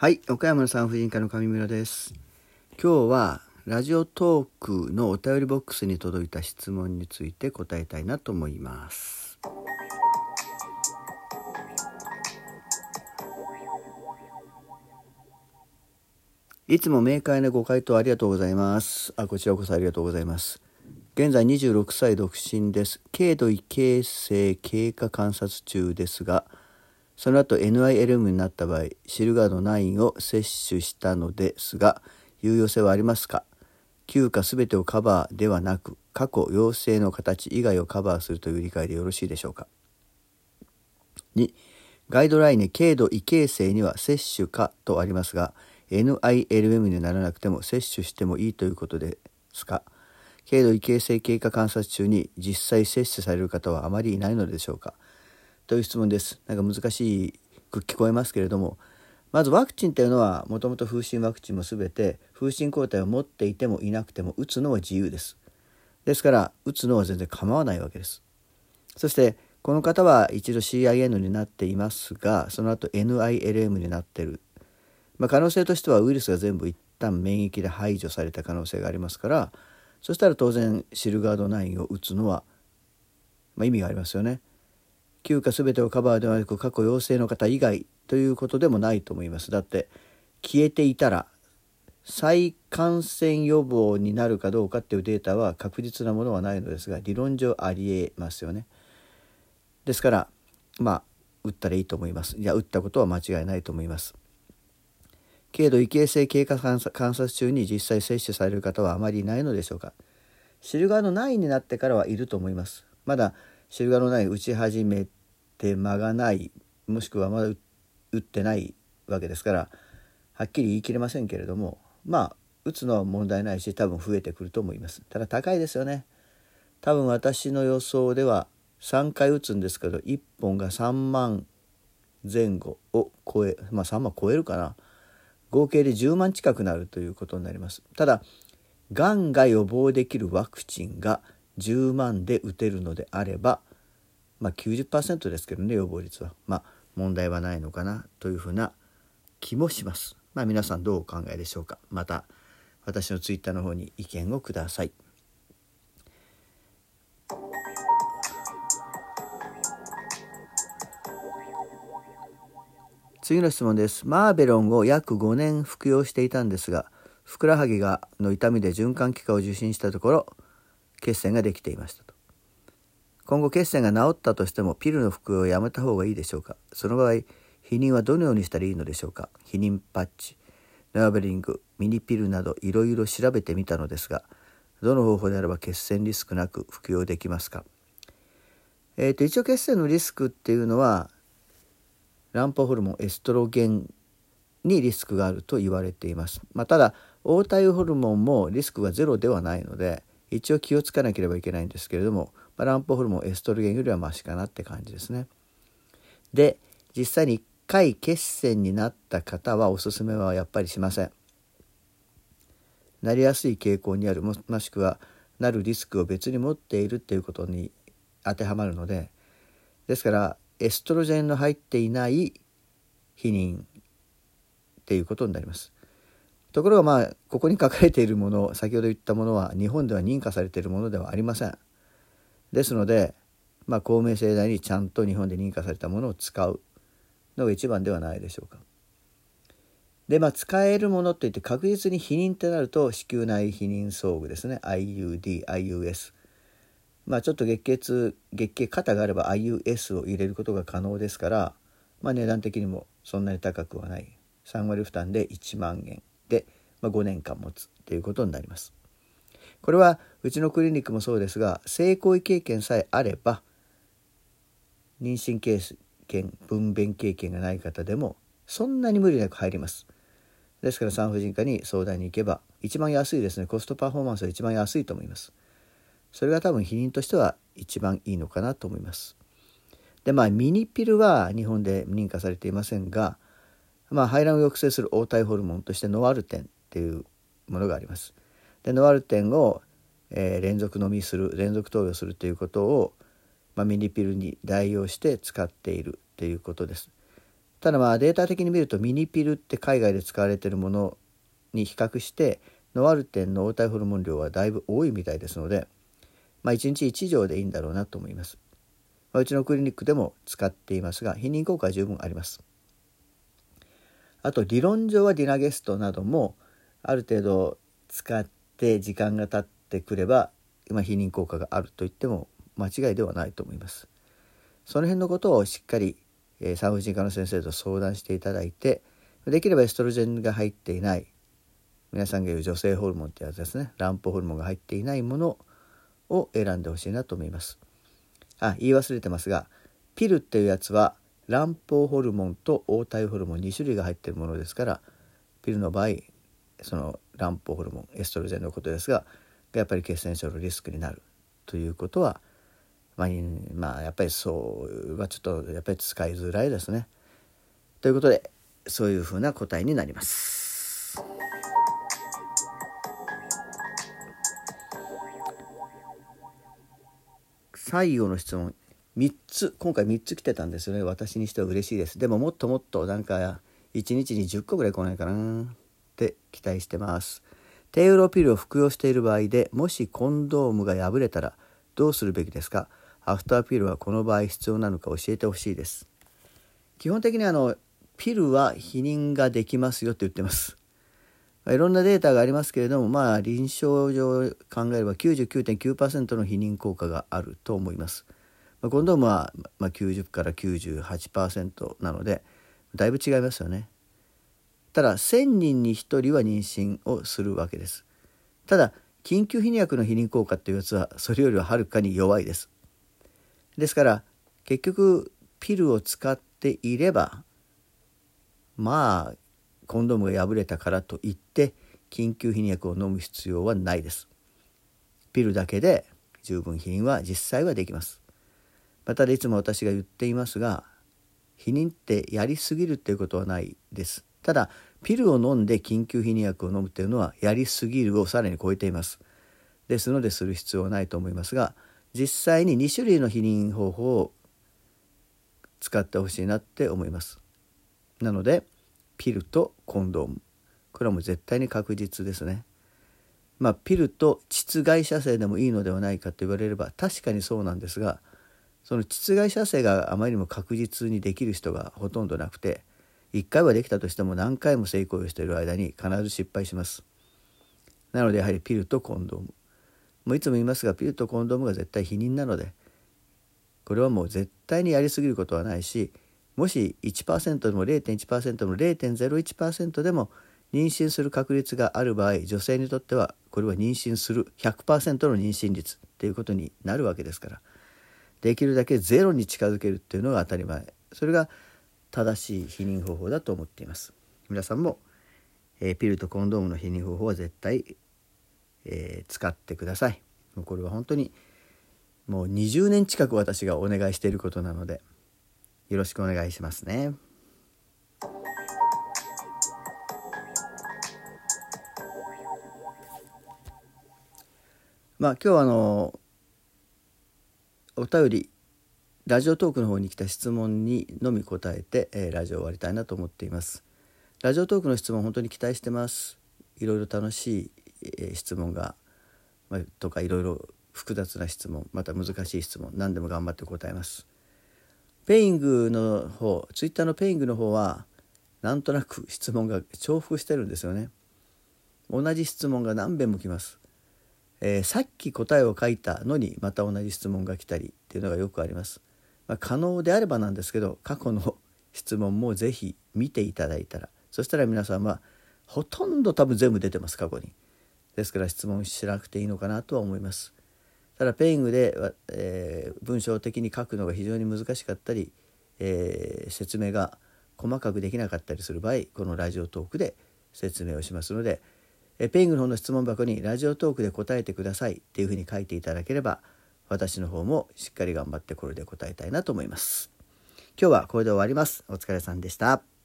はい、岡山の産婦人科の上村です。今日はラジオトークのお便りボックスに届いた質問について答えたいなと思います。いつも明快なご回答ありがとうございます。あ、こちらこそありがとうございます。現在26歳独身です。軽度異形成経過観察中ですが、その後 NILM になった場合、シルガード9を摂取したのですが、有用性はありますか？休暇すべてをカバーではなく、過去陽性の形以外をカバーするという理解でよろしいでしょうか ?2、ガイドラインに軽度異形成には摂取かとありますが、NILM にならなくても摂取してもいいということですか？軽度異形成経過観察中に実際摂取される方はあまりいないのでしょうか？という質問です。なんか難しく聞こえますけれども、まずワクチンというのはもともと風疹ワクチンも全て風疹抗体を持っていてもいなくても打つのは自由です。ですから打つのは全然構わないわけです。そしてこの方は一度 CIN になっていますが、その後 NILM になってる。まあ、可能性としてはウイルスが全部一旦免疫で排除された可能性がありますから、そしたら当然シルガード9を打つのは、まあ、意味がありますよね。休暇全てをカバーではなく過去陽性の方以外ということでもないと思います。だって消えていたら再感染予防になるかどうかっていうデータは確実なものはないのですが理論上ありえますよね。ですからまあ打ったらいいと思います。いや打ったことは間違いないと思います。軽度異形成経過観察中に実際接種される方はあまりいないのでしょうかシルガーの9になってからはいると思いますまだシルガーの9打ち始めて間がないもしくはまだ打ってないわけですからはっきり言い切れませんけれどもまあ打つのは問題ないし多分増えてくると思います。ただ高いですよね。多分私の予想では3回打つんですけど1本が3万前後を超えまあ3万超えるかな。合計で10万近くなるということになります。ただがんが予防できるワクチンが10万で打てるのであればまあ90%ですけどね予防率は。まあ問題はないのかなというふうな気もします。まあ皆さんどうお考えでしょうか。また私のツイッターの方に意見をください。次の質問です。マーベロンを約5年服用していたんですが、ふくらはぎがの痛みで循環器科を受診したところ、血栓ができていましたと。今後血栓が治ったとしてもピルの服用をやめた方がいいでしょうかその場合、避妊はどのようにしたらいいのでしょうか避妊パッチ、ナーベリング、ミニピルなどいろいろ調べてみたのですが、どの方法であれば血栓リスクなく服用できますかえー、と一応血栓のリスクっていうのは卵胞ホルモンエストロゲンにリスクがあると言われています。まあ、ただ黄体ホルモンもリスクがゼロではないので一応気をつかなければいけないんですけれども、まあ、卵胞ホルモンエストロゲンよりはマシかなって感じですね。で実際に1回血栓になった方はおすすめはやっぱりしません。なりやすい傾向にあるもしくはなるリスクを別に持っているっていうことに当てはまるのでですからエストロジェンの入っていない避妊っていうことになります。ところがまあここに書かれているもの先ほど言ったものは日本では認可されているものではありません。ですので、まあ、公明正大にちゃんと日本で認可されたものを使うのが一番ではないでしょうか。でまあ使えるものといって確実に避妊ってなると子宮内避妊装具ですね IUD、IUS。まあちょっと月経月経肩があれば IUS を入れることが可能ですから、まあ、値段的にもそんなに高くはない3割負担で1万円、まあ、5年間持つっていうことになります。これはうちのクリニックもそうですが性行為経験さえあれば妊娠経験分娩経験がない方でもそんなに無理なく入ります。ですから産婦人科に相談に行けば一番安いですねコストパフォーマンスは一番安いと思います。それが多分避妊としては一番いいのかなと思います。でまあミニピルは日本で認可されていませんが、まあ、排卵を抑制する黄体ホルモンとしてノワルテンっていうものがあります。でノワルテンを、えー、連続飲みする連続投与するということを、まあ、ミニピルに代用して使っているということです。ただまあデータ的に見るとミニピルって海外で使われているものに比較してノワルテンの黄体ホルモン量はだいぶ多いみたいですので、まあ、1日1錠でいいんだろうなと思います。まあ、うちのクリニックでも使っていますが避妊効果は十分あります。あと理論上はディナーゲストなどもある程度使って時間が経ってくれば今避妊効果があると言っても間違いではないと思います。その辺のことをしっかり、え、産婦人科の先生と相談していただいてできればエストロゲンが入っていない皆さんが言う女性ホルモンってやつですね卵胞ホルモンが入っていないものを選んでほしいなと思いますあ言い忘れてますがピルっていうやつは卵胞ホルモンと黄体ホルモン2種類が入っているものですからピルの場合その卵胞ホルモンエストロゲンのことですがやっぱり血栓症のリスクになるということは、まあ、まあ、やっぱりそうはちょっとやっぱり使いづらいですね。ということでそういうふうな答えになります。最後の質問3つ今回3つ来てたんですよね。私にしては嬉しいです。でももっともっとなんか1日に10個ぐらい来ないかな。って期待してます。低ウロピルを服用している場合でもしコンドームが破れたらどうするべきですか？アフターピルはこの場合必要なのか教えてほしいです。基本的にあのピルは避妊ができますよって言ってます。いろんなデータがありますけれどもまあ臨床上考えれば99.9%の避妊効果があると思います。コンドームは90から98%なのでだいぶ違いますよね。ただ1,000人に1人は妊娠をするわけです。ただ緊急避妊薬の避妊効果っていうやつはそれよりははるかに弱いです。ですから結局ピルを使っていればまあコンドームが破れたからといって緊急避妊薬を飲む必要はないです。ピルだけで十分避妊は実際はできます。またいつも私が言っていますが避妊ってやりすぎるっていうことはないです。ただピルを飲んで緊急避妊薬を飲むっていうのはやりすぎるをさらに超えています。ですのでする必要はないと思いますが実際に2種類の避妊方法を使ってほしいなって思います。なのでピルとコンドーム。これはもう絶対に確実ですね。まあピルと膣外射精でもいいのではないかと言われれば確かにそうなんですがその膣外射精があまりにも確実にできる人がほとんどなくて1回はできたとしても何回も性行為をしている間に必ず失敗します。なのでやはりピルとコンドーム。もういつも言いますがピルとコンドームが絶対避妊なのでこれはもう絶対にやりすぎることはないしもし1%でも0.1%でも0.01%でも妊娠する確率がある場合女性にとってはこれは妊娠する100%の妊娠率っていうことになるわけですからできるだけゼロに近づけるっていうのが当たり前。それが正しい避妊方法だと思っています。皆さんも、えー、ピルとコンドームの避妊方法は絶対、えー、使ってください。もうこれは本当にもう20年近く私がお願いしていることなのでよろしくお願いしますね。まあ今日はあのお便りラジオトークの方に来た質問にのみ答えて、えー、ラジオ終わりたいなと思っています。ラジオトークの質問本当に期待してます。いろいろ楽しい、えー、質問が、まあ、とかいろいろ複雑な質問また難しい質問何でも頑張って答えます。 Peing の方ツイッターの Peing の方はなんとなく質問が重複してるんですよね。同じ質問が何遍も来ます。えー、さっき答えを書いたのにまた同じ質問が来たりっていうのがよくありますまあ、可能であればなんですけど過去の質問もぜひ見ていただいたらそしたら皆さんはほとんど多分全部出てます過去に。ですから質問しなくていいのかなとは思います。ただペイングで、えー、文章的に書くのが非常に難しかったり、えー、説明が細かくできなかったりする場合このラジオトークで説明をしますので、え、ペイングの方の質問箱に「ラジオトークで答えてください」っていうふうに書いていただければ私の方もしっかり頑張ってこれで答えたいなと思います。今日はこれで終わります。お疲れさんでした。